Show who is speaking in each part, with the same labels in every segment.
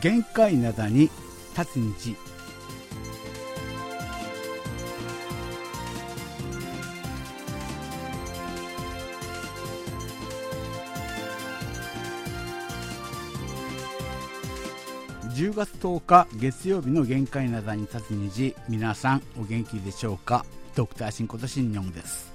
Speaker 1: 限界灘に立つ日10月10日月曜日の限界灘に立つ虹皆さんお元気でしょうか？ドクターシンことシンニョンです。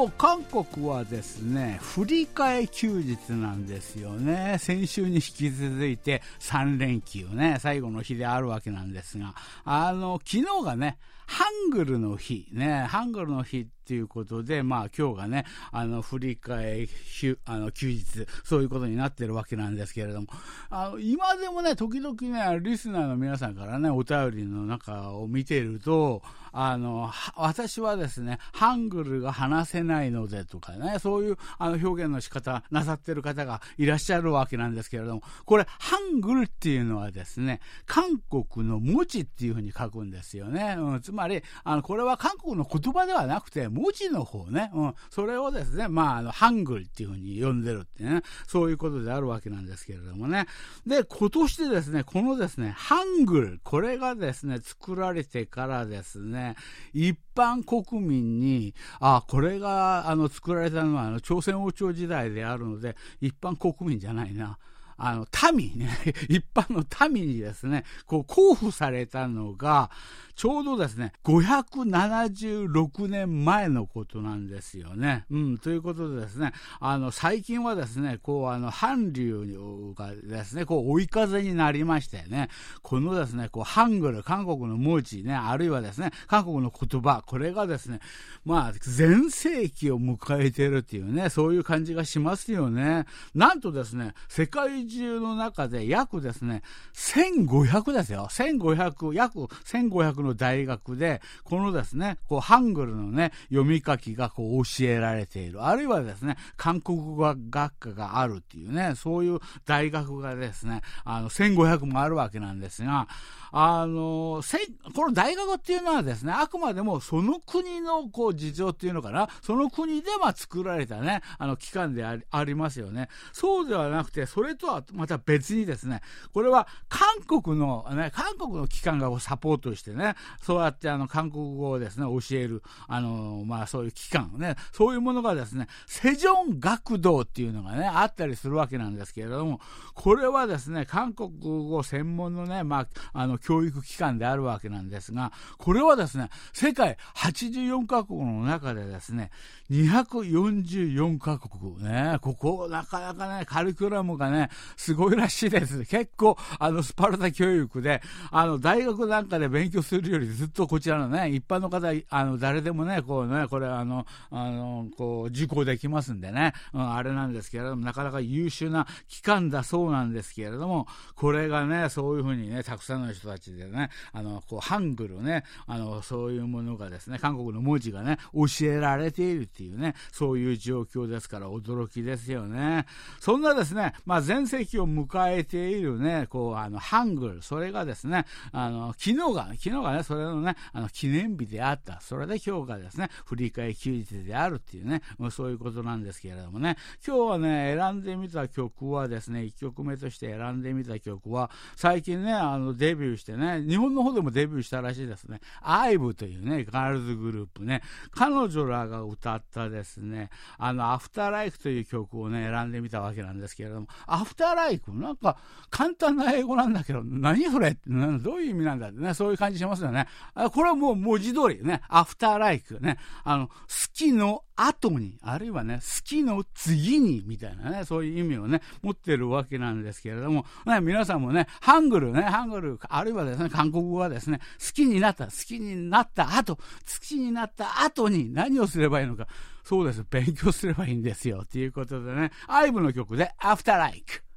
Speaker 1: 今日韓国はですね振り替え休日なんですよね。先週に引き続いて3連休ね最後の日であるわけなんですがあの昨日がねハングルの日ねハングルの日ということで、まあ今日がね、あの、振り替え、あの、休日、そういうことになってるわけなんですけれども、あの、今でもね、時々ね、リスナーの皆さんからね、お便りの中を見ていると、あの、私はですね、ハングルが話せないのでとかね、そういうあの表現の仕方なさってる方がいらっしゃるわけなんですけれども、これ、ハングルっていうのはですね、韓国の文字っていうふうに書くんですよね。うん、つまり、あの、これは韓国の言葉ではなくて、文字の方ね、うん、それをですね、まあ、あの、ハングルっていうふうに呼んでるってね、そういうことであるわけなんですけれどもね。で、今年でですね、このですね、ハングル、これがですね、作られてからですね、一般国民に、あ、これが、あの、作られたのは、あの、朝鮮王朝時代であるので、一般国民じゃないな。あの、民ね、一般の民にですね、こう、交付されたのが、ちょうどですね、576年前のことなんですよね。うん、ということでですね、あの、最近はですね、こう、あの、韓流がですね、こう、追い風になりましてね、このですね、こう、ハングル、韓国の文字ね、あるいはですね、韓国の言葉、これがですね、まあ、全盛期を迎えてるっていうね、そういう感じがしますよね。なんとですね、世界中の中で約ですね、1500ですよ。1500、約1500の大学で、このですね、こう、ハングルのね、読み書きがこう教えられている。あるいはですね、韓国語学科があるっていうね、そういう大学がですね、あの、1500もあるわけなんですが、あの、せこの大学っていうのはですね、あくまでもその国のこう事情っていうのかな、その国でまあ作られたね、あの機関でありありますよね。そうではなくて、それとはまた別にですね、これは韓国のね、韓国の機関がサポートしてね、そうやってあの韓国語をですね、教える、あの、まあそういう機関ね、そういうものがですね、セジョン学童っていうのがね、あったりするわけなんですけれども、これはですね、韓国語専門のね、まあ、あの、教育機関であるわけなんですが、これはですね、世界84カ国の中でですね、244カ国ね、ここなかなかね、カリキュラムがね、すごいらしいです。結構、あの、スパルタ教育で、あの、大学なんかで勉強するよりずっとこちらのね、一般の方、あの、誰でもね、こうね、これあの、あの、こう、受講できますんでね、うん、あれなんですけれども、なかなか優秀な機関だそうなんですけれども、これがね、そういうふうにね、たくさんの人たちでね、あの、こう、ハングルね、あの、そういうものがですね、韓国の文字がね、教えられているっていうね、そういう状況ですから驚きですよね。そんなですね、まあ、全盛期を迎えているね、こう、あの、ハングル、それがですね、あの、昨日が、昨日がね、それのね、あの、記念日であった。それで今日がですね、振り替え休日であるっていうね、そういうことなんですけれどもね、今日はね、選んでみた曲はですね、1曲目として選んでみた曲は、最近ね、あの、デビューしてね、日本の方でもデビューしたらしいですね、アイブというね、ガールズグループね、彼女らが歌ったですね、あの、アフターライクという曲をね、選んでみたわけなんですけれども、アフターライク。なんか簡単な英語なんだけど、何それって、どういう意味なんだってね、そういう感じしますよね。これはもう文字通りね、アフターライクね、あの、好きの後に、あるいはね、好きの次に、みたいなね、そういう意味をね、持ってるわけなんですけれども、ね、皆さんもね、ハングルね、ハングル、あるいはですね、韓国語はですね、好きになった、好きになった後、好きになった後に何をすればいいのか、そうです、勉強すればいいんですよ、ということでね、アイブの曲で、アフターライク。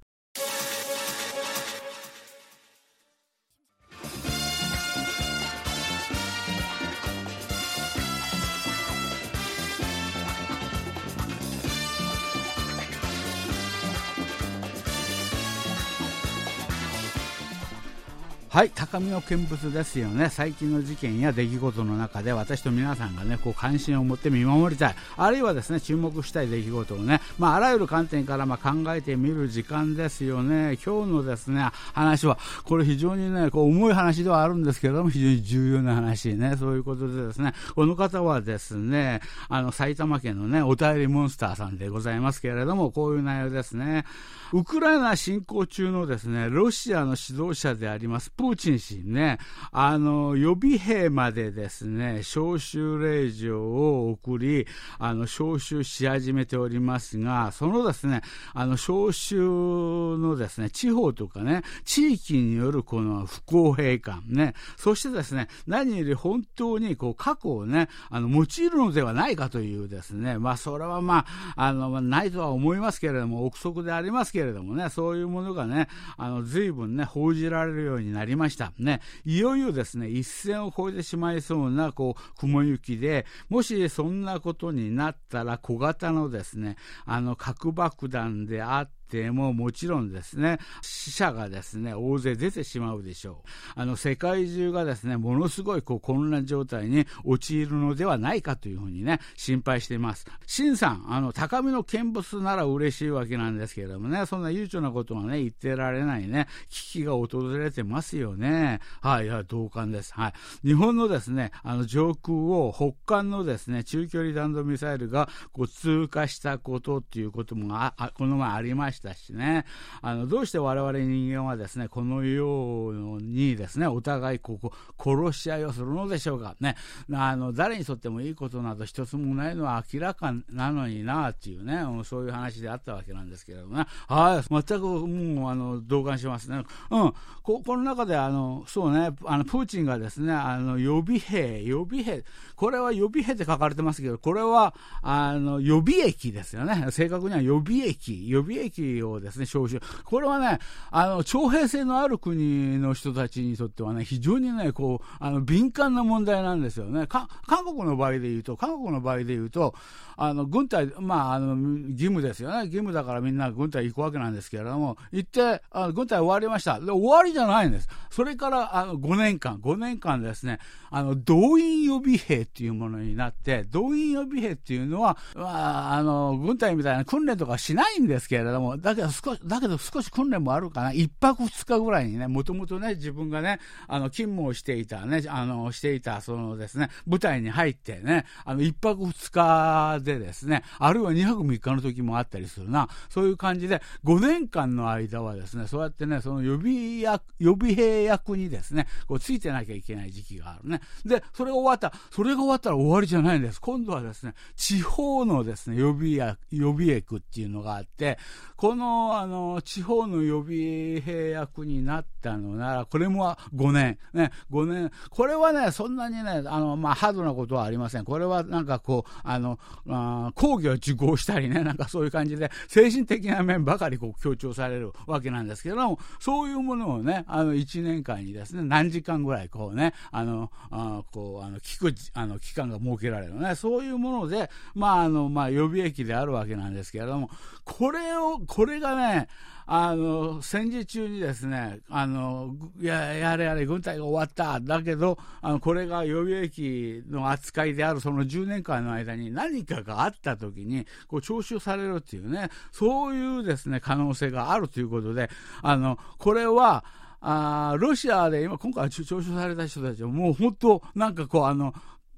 Speaker 1: はい高みの見物ですよね。最近の事件や出来事の中で私と皆さんがねこう関心を持って見守りたい。あるいはですね注目したい出来事をね、まあ、あらゆる観点からま考えてみる時間ですよね。今日のですね話はこれ非常にねこう重い話ではあるんですけれども非常に重要な話ね。そういうことでですねこの方はですねあの埼玉県のねお便りモンスターさんでございますけれどもこういう内容ですね。ウクライナ侵攻中のですねロシアの指導者でありますプーチン氏ね、あの、予備兵までですね、招集令状を送り、あの、招集し始めておりますが、そのですね、あの、招集のですね、地方とかね、地域によるこの不公平感ね、そしてですね、何より本当にこう過去をね、あの、用いるのではないかというですね、まあ、それはまあ、あの、ないとは思いますけれども、憶測でありますけれどもね、そういうものがね、あの、随分ね、報じられるようになりました。ね、いよいよですね、一線を越えてしまいそうな、こう、雲行きで、もしそんなことになったら、小型のですね、あの、核爆弾であって、てももちろんですね、死者がですね、大勢出てしまうでしょう。あの、世界中がですね、ものすごいこう混乱状態に陥るのではないかというふうにね、心配しています。シさん、あの、高みの見物なら嬉しいわけなんですけれどもね、そんな悠長なことはね、言ってられないね、危機が訪れてますよね。はい、はい、同感です。はい。日本のですね、あの、上空を北韓のですね、中距離弾道ミサイルがこう通過したことっていうこともあ、この前ありましたしたしね、あのどうして我々人間はですねこのようにですねお互いここ殺し合いをするのでしょうか。ね、あの誰にとってもいいことなど一つもないのは明らかなのになっていうね、そういう話であったわけなんですけれどもね、はい、全くもうあの同感しますね。うん、ここの中であのそうね。あのプーチンがですねあの予備兵予備兵。これは予備兵って書かれてますけどこれはあの予備役ですよね。正確には予備役。予備役をですね、招集。これはね、あの、徴兵制のある国の人たちにとってはね、非常にね、こう、あの、敏感な問題なんですよね。韓国の場合で言うと、韓国の場合で言うと、あの、軍隊、まあ、あの、義務ですよね。義務だからみんな軍隊行くわけなんですけれども、行って、あ軍隊終わりました。で、終わりじゃないんです。それから、あの、5年間、5年間ですね、あの、動員予備兵っていうものになって、動員予備兵っていうのは、まあ、あの、軍隊みたいな訓練とかしないんですけれども、だけど少し、だけど少し訓練もあるかな。一泊二日ぐらいにね、もともとね、自分がね、あの、勤務をしていたね、あの、していた、そのですね、部隊に入ってね、あの、一泊二日でですね、あるいは2泊3日の時もあったりするな、そういう感じで、5年間の間はですね、そうやってね、その予備役、予備兵役にですね、こうついてなきゃいけない時期があるね。で、それが終わった、それが終わったら終わりじゃないんです。今度はですね、地方のですね、予備役、予備役っていうのがあって、この、あの、地方の予備兵役になったのなら、これも5年、ね、5年、これはね、そんなにね、あの、まあ、ハードなことはありません。これはなんかこう、あの、あ講義を受講したりね、なんかそういう感じで、精神的な面ばかりこう強調されるわけなんですけども、そういうものをね、あの、1年間にですね、何時間ぐらいこうね、あの、あこう、あの、聞く、あの、期間が設けられるね、そういうもので、まあ、あの、まあ、予備役であるわけなんですけれども、これを、これがね、あの戦時中にですねあのややれやれ軍隊が終わった。だけどあのこれが予備役の扱いであるその10年間の間に何かがあった時にこう徴収されるっていうねそういうですね可能性があるということであのこれはあロシアで今、今回徴収された人たちはもう本当、なんかこう、あの、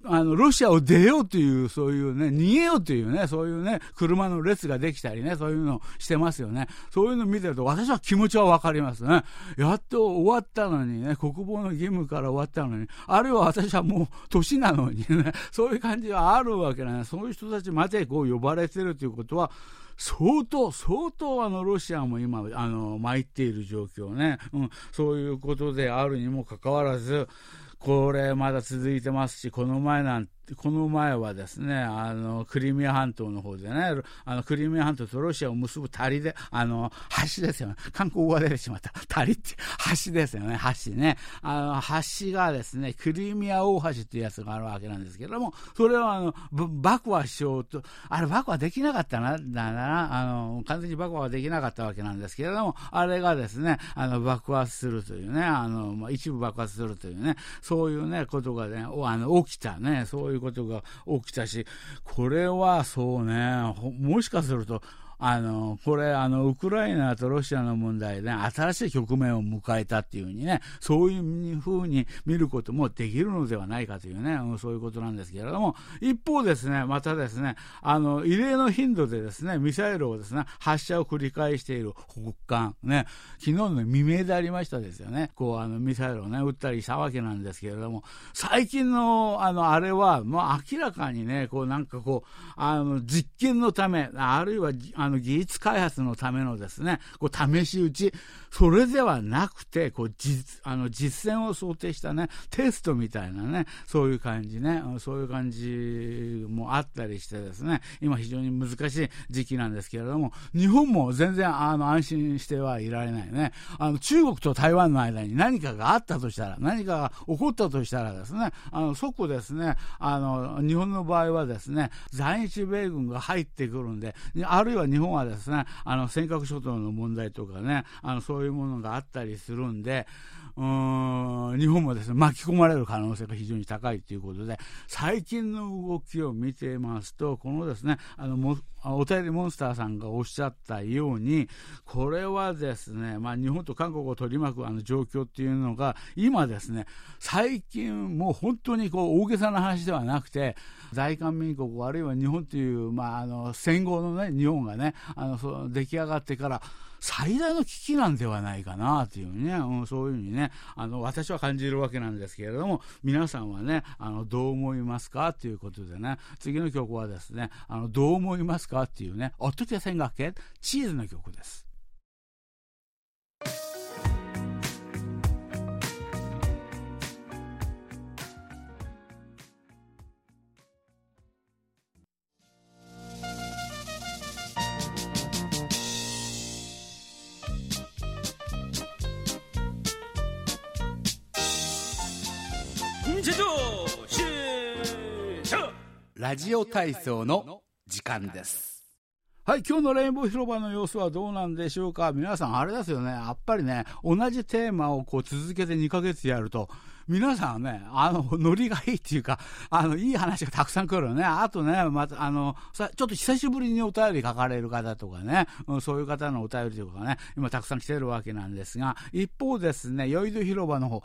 Speaker 1: あの、ロシアを出ようという、そういうね、逃げようというね、そういうね、車の列ができたりね、そういうのをしてますよね。そういうの見てると、私は気持ちはわかりますね。やっと終わったのにね、国防の義務から終わったのに、あるいは私はもう年なのにね、そういう感じはあるわけなんで、そういう人たちまでこう呼ばれてるということは、相当、相当あのロシアも今、あの、参っている状況ね、うん、そういうことであるにもかかわらず、これまだ続いてますし、この前なんこの前はですね、あの、クリミア半島の方でね、あの、クリミア半島とロシアを結ぶ谷で、あの、橋ですよね。韓国語が出てしまった。谷って、橋ですよね、橋ね。あの、橋がですね、クリミア大橋っていうやつがあるわけなんですけれども、それはあの、爆破しようと、あれ爆破できなかったな、だな、あの、完全に爆破はできなかったわけなんですけれども、あれがですね、あの、爆発するというね、あの、まあ、一部爆発するというね、そういうね、ことがね、あの、起きたね、そういういうことが起きたし、これはそうね、もしかすると、あの、これ、あの、ウクライナとロシアの問題で、新しい局面を迎えたっていうふうにね、そういうふうに見ることもできるのではないかというね、そういうことなんですけれども、一方ですね、またですね、あの、異例の頻度でですね、ミサイルをですね、発射を繰り返している北韓、ね、昨日の未明でありましたですよね、こう、あの、ミサイルをね、撃ったりしたわけなんですけれども、最近の、あの、あれは、もう明らかにね、こう、なんかこう、あの、実験のため、あるいは、ああの技術開発のためのですね、こう試し撃ち、それではなくて、こう実あの実践を想定したね、テストみたいなね、そういう感じね、そういう感じもあったりしてですね、今非常に難しい時期なんですけれども、日本も全然あの安心してはいられないね。あの中国と台湾の間に何かがあったとしたら、何かが起こったとしたらですね、あの即ですね、あの日本の場合はですね、在日米軍が入ってくるんで、あるいは日日本はですね、あの尖閣諸島の問題とかね、あのそういうものがあったりするんで、日本もですね巻き込まれる可能性が非常に高いということで最近の動きを見てますとこのですねあのもお便りモンスターさんがおっしゃったようにこれはですね、まあ、日本と韓国を取り巻くあの状況っていうのが今ですね最近もう本当にこう大げさな話ではなくて在韓民国あるいは日本という、まあ、あの戦後のね日本がねあのその出来上がってから最大の危機なんではないかなというね、うん、そういうふうにね、あの、私は感じるわけなんですけれども、皆さんはね、あの、どう思いますかということでね、次の曲はですね、あの、どう思いますかっていうね、おっとけせがけ、チーズの曲です。ラジオ体操の時間です。はい、今日のレインボー広場の様子はどうなんでしょうか？皆さん、あれですよね。やっぱりね、同じテーマをこう続けて2ヶ月やると、皆さんね、あの、ノリがいいっていうか、あの、いい話がたくさん来るよね。あとね、また、あの、さ、ちょっと久しぶりにお便り書かれる方とかね、うん、そういう方のお便りとかね、今たくさん来てるわけなんですが、一方ですね、酔い戸広場の方、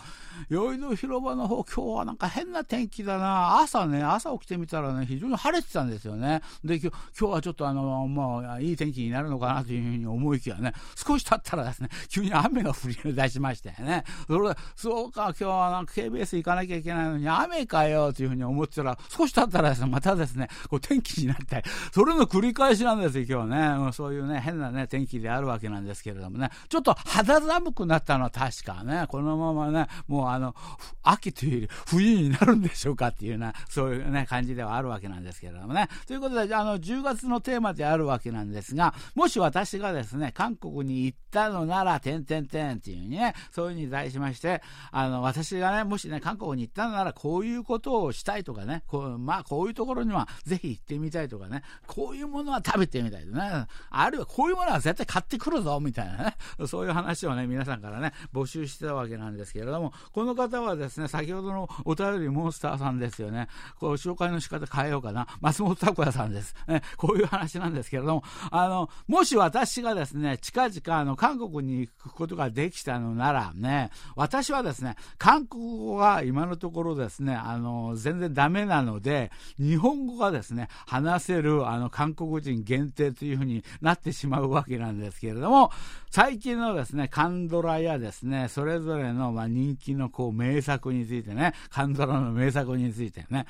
Speaker 1: 酔い戸広場の方、今日はなんか変な天気だな。朝ね、朝起きてみたらね、非常に晴れてたんですよね。で、今日、今日はちょっとあの、まあ、いい天気になるのかなというふうに思いきやね、少し経ったらですね、急に雨が降り出しましてね。それで、そうか、今日はなんか KBS 行かなきゃいけないのに、雨かよというふうに思ってたら、少し経ったらですね、またですね、こう天気になって、それの繰り返しなんですよ、今日ね。そういうね、変なね、天気であるわけなんですけれどもね、ちょっと肌寒くなったのは確かね、このままね、もうあの、秋というより冬になるんでしょうかっていうね、そういうね、感じではあるわけなんですけれどもね。ということで、あの、10月のテーマであるわけなんですが、もし私がですね、韓国に行ったのなら、てんてんてんっていうね、そういうふうに題しまして、あの、私がね、もしね、韓国に行ったならこういうことをしたいとかね、こうまあこういうところにはぜひ行ってみたいとかね、こういうものは食べてみたいとね、あるいはこういうものは絶対買ってくるぞみたいなね、そういう話をね、皆さんからね、募集してたわけなんですけれども、この方はですね、先ほどのお便りモンスターさんですよね、こう紹介の仕方変えようかな、松本拓也さんです。ね、こういう話なんですけれども、あの、もし私がですね、近々あの韓国に行くことができたのならね、私はですね、韓国語が今のところですね、あの、全然ダメなので、日本語がですね、話せる、あの、韓国人限定というふうになってしまうわけなんですけれども、最近のですね、カンドラやですね、それぞれの、まあ、人気のこう、名作についてね、カンドラの名作についてね、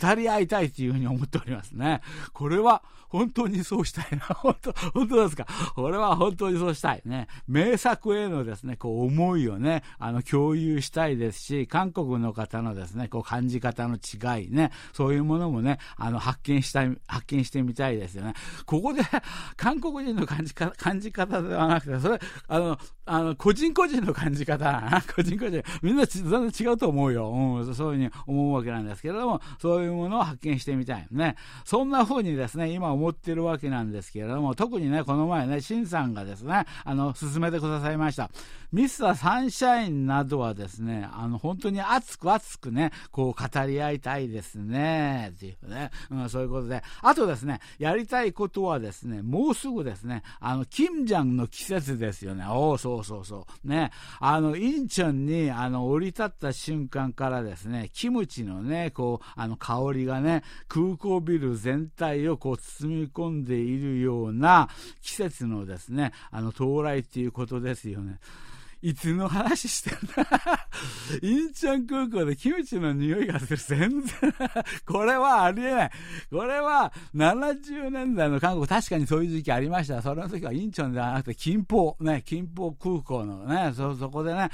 Speaker 1: 語り合いたいというふうに思っておりますね。これは、本当にそうしたいな。本当、本当ですか？俺は本当にそうしたいね。名作へのですね、こう思いをね、あの、共有したいですし、韓国の方のですね、こう感じ方の違いね、そういうものもね、あの、発見したい、発見してみたいですよね。ここで、韓国人の感じか、感じ方ではなくて、それ、あの、あの、個人個人の感じ方な。個人個人。みんな全然違うと思うよ。うん、そういうふうに思うわけなんですけれども、そういうものを発見してみたい。ね。そんな風にですね、今思ってるわけなんですけれども、特にね、この前ね、シンさんがですね、あの、進めてくださいました。ミスターサンシャインなどはですね、あの、本当に熱く熱くね、こう語り合いたいですね、っていうね、うん、そういうことで。あとですね、やりたいことはですね、もうすぐですね、あの、キムジャンの季節ですよね。おお、そうそうそう。ね、あの、インチョンに、あの、降り立った瞬間からですね、キムチのね、こう、あの、香りがね、空港ビル全体をこう、包み込んでいるような季節のですね、あの、到来っていうことですよね。いつの話してんだ？インチョン空港でキムチの匂いがする。全然これはありえない。これは70年代の韓国、確かにそういう時期ありました。それの時はインチョンではなくて、金峰、ね、金峰空港のね、そ、そこでね、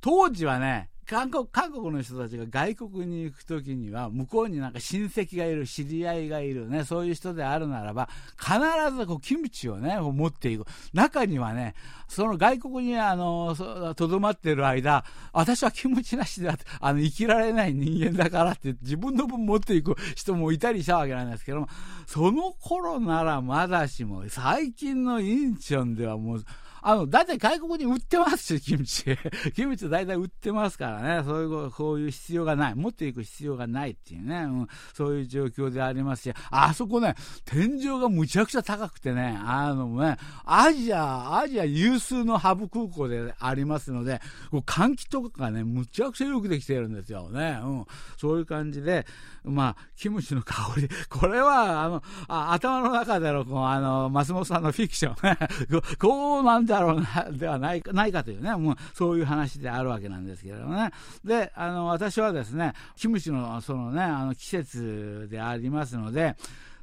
Speaker 1: 当時はね、韓国、韓国の人たちが外国に行くときには、向こうになんか親戚がいる、知り合いがいるね、そういう人であるならば、必ずこう、キムチをね、持っていく。中にはね、その外国にあの、とどまっている間、私はキムチなしであの、生きられない人間だからって自分の分持っていく人もいたりしたわけなんですけども、その頃ならまだしも、最近のインチョンではもう、あの、大体外国に売ってますし、キムチ。キムチ大体売ってますからね。そういう、こういう必要がない。持っていく必要がないっていうね。うん、そういう状況でありますし、あそこね、天井がむちゃくちゃ高くてね、あのね、アジア、アジア有数のハブ空港でありますので、こう換気とかがね、むちゃくちゃよくできてるんですよね。うん。そういう感じで、まあ、キムチの香り。これは、あの、あ頭の中での、こう、あの、松本さんのフィクション。こうなんだろうな、ではない、ないかというね、もう、そういう話であるわけなんですけれどもね。で、あの、私はですね、キムチの、そのね、あの、季節でありますので、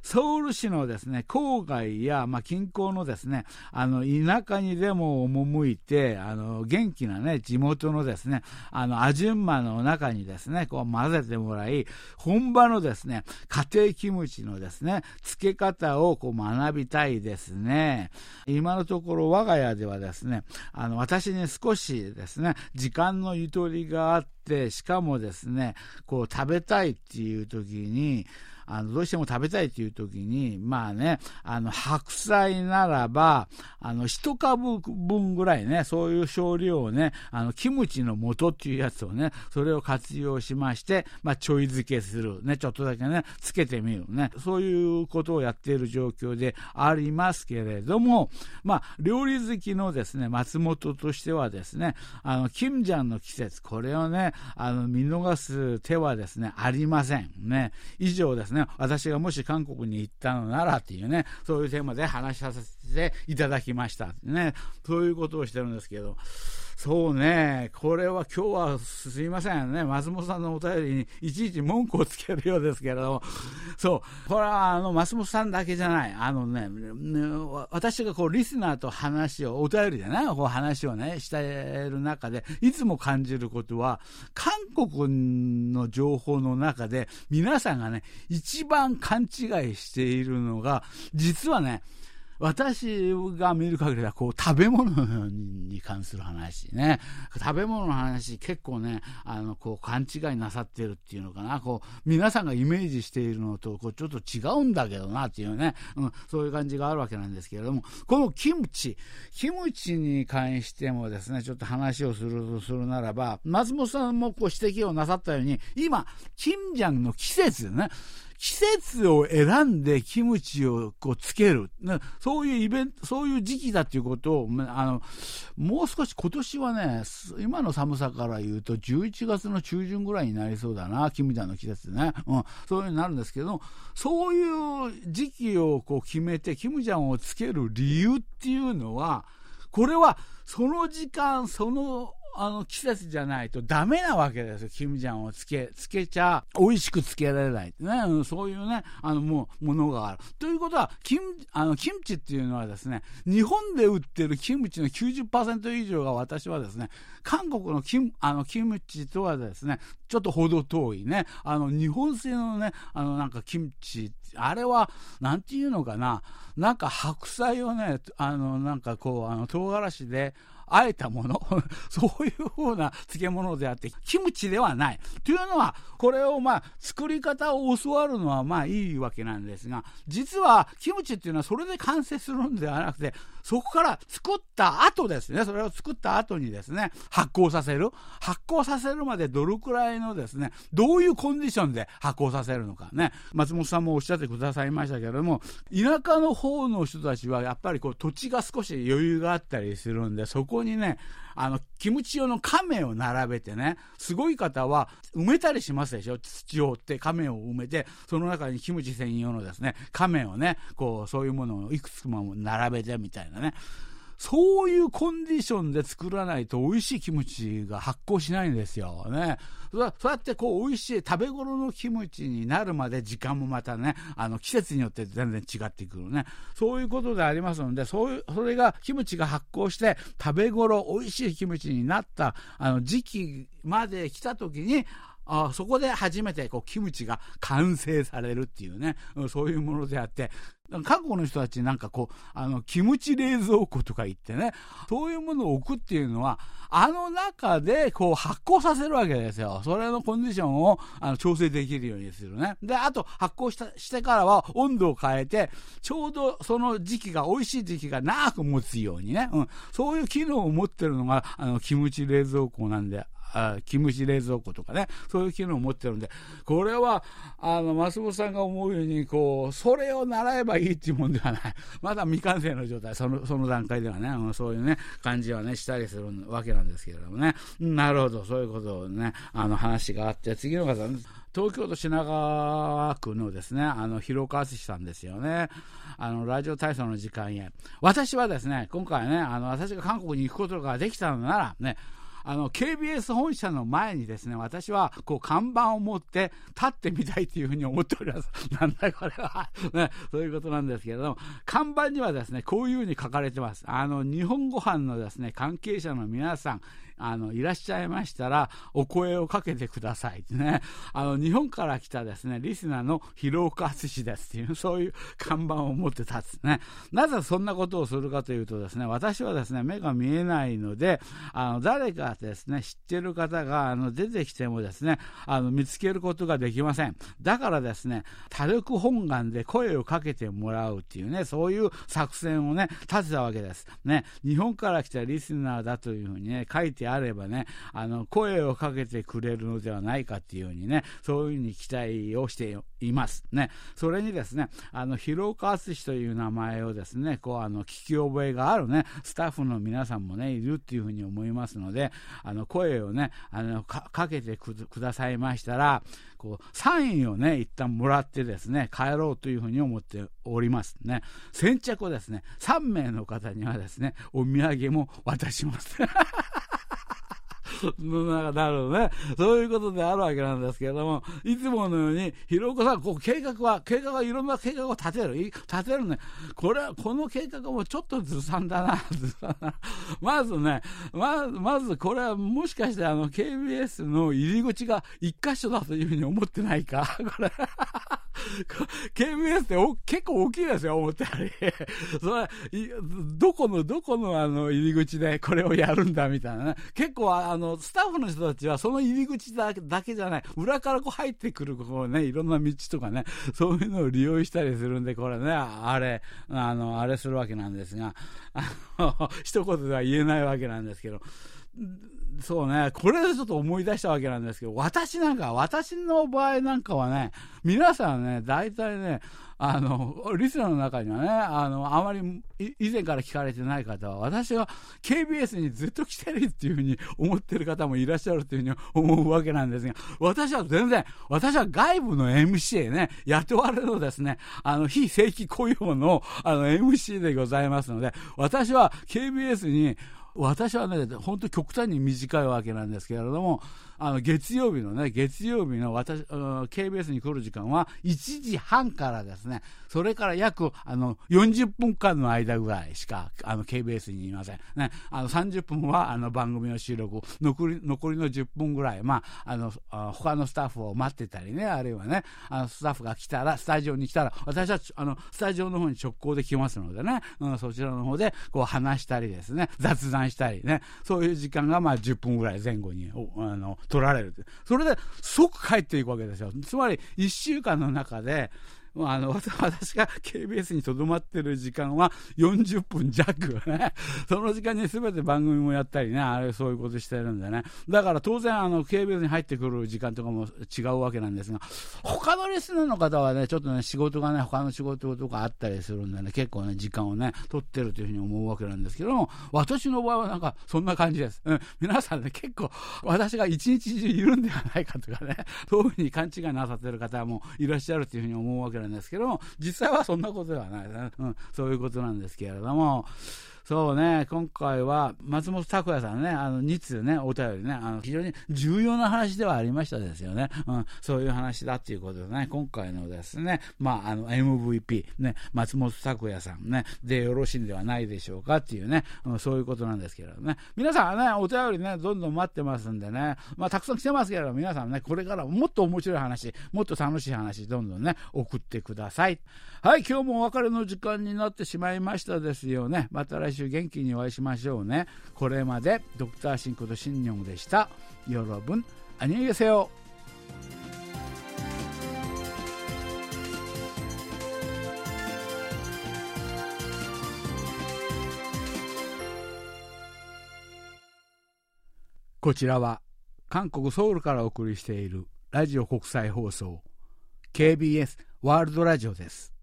Speaker 1: ソウル市のですね、郊外や、まあ、近郊のですね、あの、田舎にでも赴いて、あの、元気なね、地元のですね、あの、アジュンマの中にですね、こう混ぜてもらい、本場のですね、家庭キムチのですね、漬け方をこう学びたいですね。今のところ我が家ではですね、あの、私に少しですね、時間のゆとりがあって、しかもですね、こう食べたいっていう時に、あの、どうしても食べたいという時に、まあね、あの、白菜ならば、あの、一株分ぐらいね、そういう少量をね、あの、キムチの素っていうやつをね、それを活用しまして、まあ、ちょい漬けする。ね、ちょっとだけね、つけてみるね。そういうことをやっている状況でありますけれども、まあ、料理好きのですね、松本としてはですね、あの、キムジャンの季節、これをね、あの、見逃す手はですね、ありません。ね。以上ですね。ね、私がもし韓国に行ったのならっていうね、そういうテーマで話させていただきましたね。そういうことをしてるんですけど、そうね、これは今日はすいませんね、松本さんのお便りにいちいち文句をつけるようですけれども、そう、これはあの松本さんだけじゃない、あのね、私がこうリスナーと話を、お便りでね、こう話をね、している中で、いつも感じることは、韓国の情報の中で、皆さんがね、一番勘違いしているのが、実はね、私が見る限りは、こう、食べ物に関する話ね。食べ物の話、結構ね、あの、こう、勘違いなさってるっていうのかな。こう、皆さんがイメージしているのと、こう、ちょっと違うんだけどなっていうね、うん、そういう感じがあるわけなんですけれども、このキムチ、キムチに関してもですね、ちょっと話をするとするならば、松本さんもこう指摘をなさったように、今、キムジャンの季節ね、季節を選んでキムチをこうつける。そういうイベント、そういう時期だっていうことを、あの、もう少し今年はね、今の寒さから言うと11月の中旬ぐらいになりそうだな、キムジャンの季節ね。うん、そういうふうになるんですけど、そういう時期をこう決めてキムジャンをつける理由っていうのは、これはその時間、そのあの季節じゃないとダメなわけですよ。キムジャンをつけ、つけちゃ、美味しくつけられないね、そういうね、あの、もう、ものがある。ということは、キム、あの、キムチっていうのはですね、日本で売ってるキムチの90%以上が私はですね、韓国のキム、あの、キムチとはですね、ちょっと程遠いね、あの、日本製のね、あの、なんかキムチ、あれは、なんていうのかな、なんか白菜をね、あの、なんかこう、あの、唐辛子で、あえたもの、そういう風な漬物であって、キムチではない。というのは、これをまあ、作り方を教わるのはまあいいわけなんですが、実は、キムチっていうのはそれで完成するんではなくて、そこから作った後ですね、それを作った後にですね、発酵させる。発酵させるまでどれくらいのですね、どういうコンディションで発酵させるのかね。松本さんもおっしゃってくださいましたけれども、田舎の方の人たちはやっぱりこう土地が少し余裕があったりするんで、そここにね、あの、キムチ用の亀を並べてね、すごい方は埋めたりしますでしょ？土を追って亀を埋めて、その中にキムチ専用のですね、亀をね、こう、そういうものをいくつも並べてみたいなね。そういうコンディションで作らないと美味しいキムチが発酵しないんですよね。そうやってこう美味しい食べ頃のキムチになるまで時間もまたね、あの季節によって全然違ってくるね。そういうことでありますので、そういう、それがキムチが発酵して食べ頃美味しいキムチになったあの時期まで来た時に、あそこで初めてこうキムチが完成されるっていうね、そういうものであって、韓国の人たちなんかこう、あの、キムチ冷蔵庫とか言ってね、そういうものを置くっていうのは、あの中でこう発酵させるわけですよ。それのコンディションをあの調整できるようにするね。で、あと発酵したしてからは温度を変えて、ちょうどその時期が、美味しい時期が長く持つようにね、うん、そういう機能を持ってるのが、あの、キムチ冷蔵庫なんであキムチ冷蔵庫とかね、そういう機能を持ってるんで、これは、あの、松本さんが思うように、こう、それを習えばいいっていうもんではない。まだ未完成の状態、その、その段階ではね、そういうね、感じはね、したりするわけなんですけれどもね。なるほど、そういうことをね、あの話があって、次の方、東京都品川区のですね、あの、広川敦さんですよね。あの、ラジオ体操の時間へ。私はですね、今回ね、あの、私が韓国に行くことができたのなら、ね、あの、KBS 本社の前にですね、私は、こう、看板を持って立ってみたいというふうに思っております。なんだこれは。ね、そういうことなんですけれども、看板にはですね、こういうふうに書かれてます。あの、日本ご飯のですね、関係者の皆さん、あの、いらっしゃいましたら、お声をかけてくださいってね。あの、日本から来たですね、リスナーの広岡敦ですっていう、そういう看板を持って立つね。なぜそんなことをするかというとですね、私はですね、目が見えないので、あの、誰かですね、知ってる方が、あの、出てきてもですね、あの、見つけることができません。だからですね、多力本願で声をかけてもらうっていうね、そういう作戦をね、立てたわけです。ね、日本から来たリスナーだというふうにね、書いてあればね、あの、声をかけてくれるのではないかっていうふうにね、そういうふうに期待をしています。ね。それにですね、あの、広岡敦という名前をですね、こう、あの、聞き覚えがあるね、スタッフの皆さんもね、いるっていうふうに思いますので、あの、声をね、あの、かけてくださいましたら、こう、サインをね、一旦もらってですね、帰ろうというふうに思っておりますね。先着をですね、3名の方にはですね、お土産も渡します。ななるほどね。そういうことであるわけなんですけれども、いつものように、広岡さん、こう計画は、計画はいろんな計画を立てる。立てるね。これは、この計画もちょっとずさんだな、ずさんな。まずね、ままずこれはもしかしてあの KBS の入り口が一箇所だというふうに思ってないか？これ。KBS ってお結構大きいですよ、思ったより。それ、どこの、どこのあの入り口でこれをやるんだみたいなね。結構あの、スタッフの人たちはその入り口だけじゃない、裏からこう入ってくる、こうね、いろんな道とかね、そういうのを利用したりするんで、これね、あれ、あの、あれするわけなんですが、あの、一言では言えないわけなんですけど、そうね、これでちょっと思い出したわけなんですけど、私なんか、私の場合なんかはね、皆さんね、大体ね、あの、リスナーの中にはね、あの、あまり以前から聞かれてない方は、私は KBS にずっと来てるっていうふうに思ってる方もいらっしゃるっていうふうに思うわけなんですが、私は全然、私は外部の MC ね、雇われのですね、あの、非正規雇用の、あの、MC でございますので、私は KBS に、私はね、本当極端に短いわけなんですけれども、あの月曜日のね、月曜日の私、KBS に来る時間は1時半からですね、それから約あの40分間の間ぐらいしかあの KBS にいません。ね、あの30分はあの番組の収録、残り残りの10分ぐらい、まあ、あの他のスタッフを待ってたりね、あるいはね、あのスタッフが来たら、スタジオに来たら、私はあのスタジオの方に直行で来ますのでね、うん、そちらの方でこう話したりですね、雑談したりね、そういう時間がまあ10分ぐらい前後にあの取られる。それで即帰っていくわけですよ。つまり1週間の中で、あの、私が KBS にとどまってる時間は40分弱ね。その時間に全て番組もやったりね、あれそういうことしてるんでね。だから当然あの KBS に入ってくる時間とかも違うわけなんですが、他のリスナーの方はね、ちょっとね、仕事がね、他の仕事とかあったりするんでね、結構ね、時間をね、取ってるというふうに思うわけなんですけども、私の場合はなんかそんな感じです。うん、皆さんね、結構私が一日中いるんではないかとかね、そういうふうに勘違いなさってる方もいらっしゃるというふうに思うわけなんですんですけども、実際はそんなことではない、うん、そういうことなんですけれども、そうね、今回は松本拓也さんね、あの2通ね、お便りね、あの非常に重要な話ではありましたですよね。うん、そういう話だっていうことでね、今回のですね、まあ、あの MVP、ね、松本拓也さんね、でよろしいんではないでしょうかっていうね、うん、そういうことなんですけれどね。皆さんね、お便りね、どんどん待ってますんでね、まあ、たくさん来てますけれど、皆さんね、これからもっと面白い話、もっと楽しい話、どんどんね、送ってください。はい、今日もお別れの時間になってしまいましたですよね。また来週元気にお会いしましょうね。これまでドクターシンことシンニョンでした。여러 분、 안녕히계세 요。 こちらは韓国ソウルからお送りしているラジオ国際放送 KBS ワールドラジオです。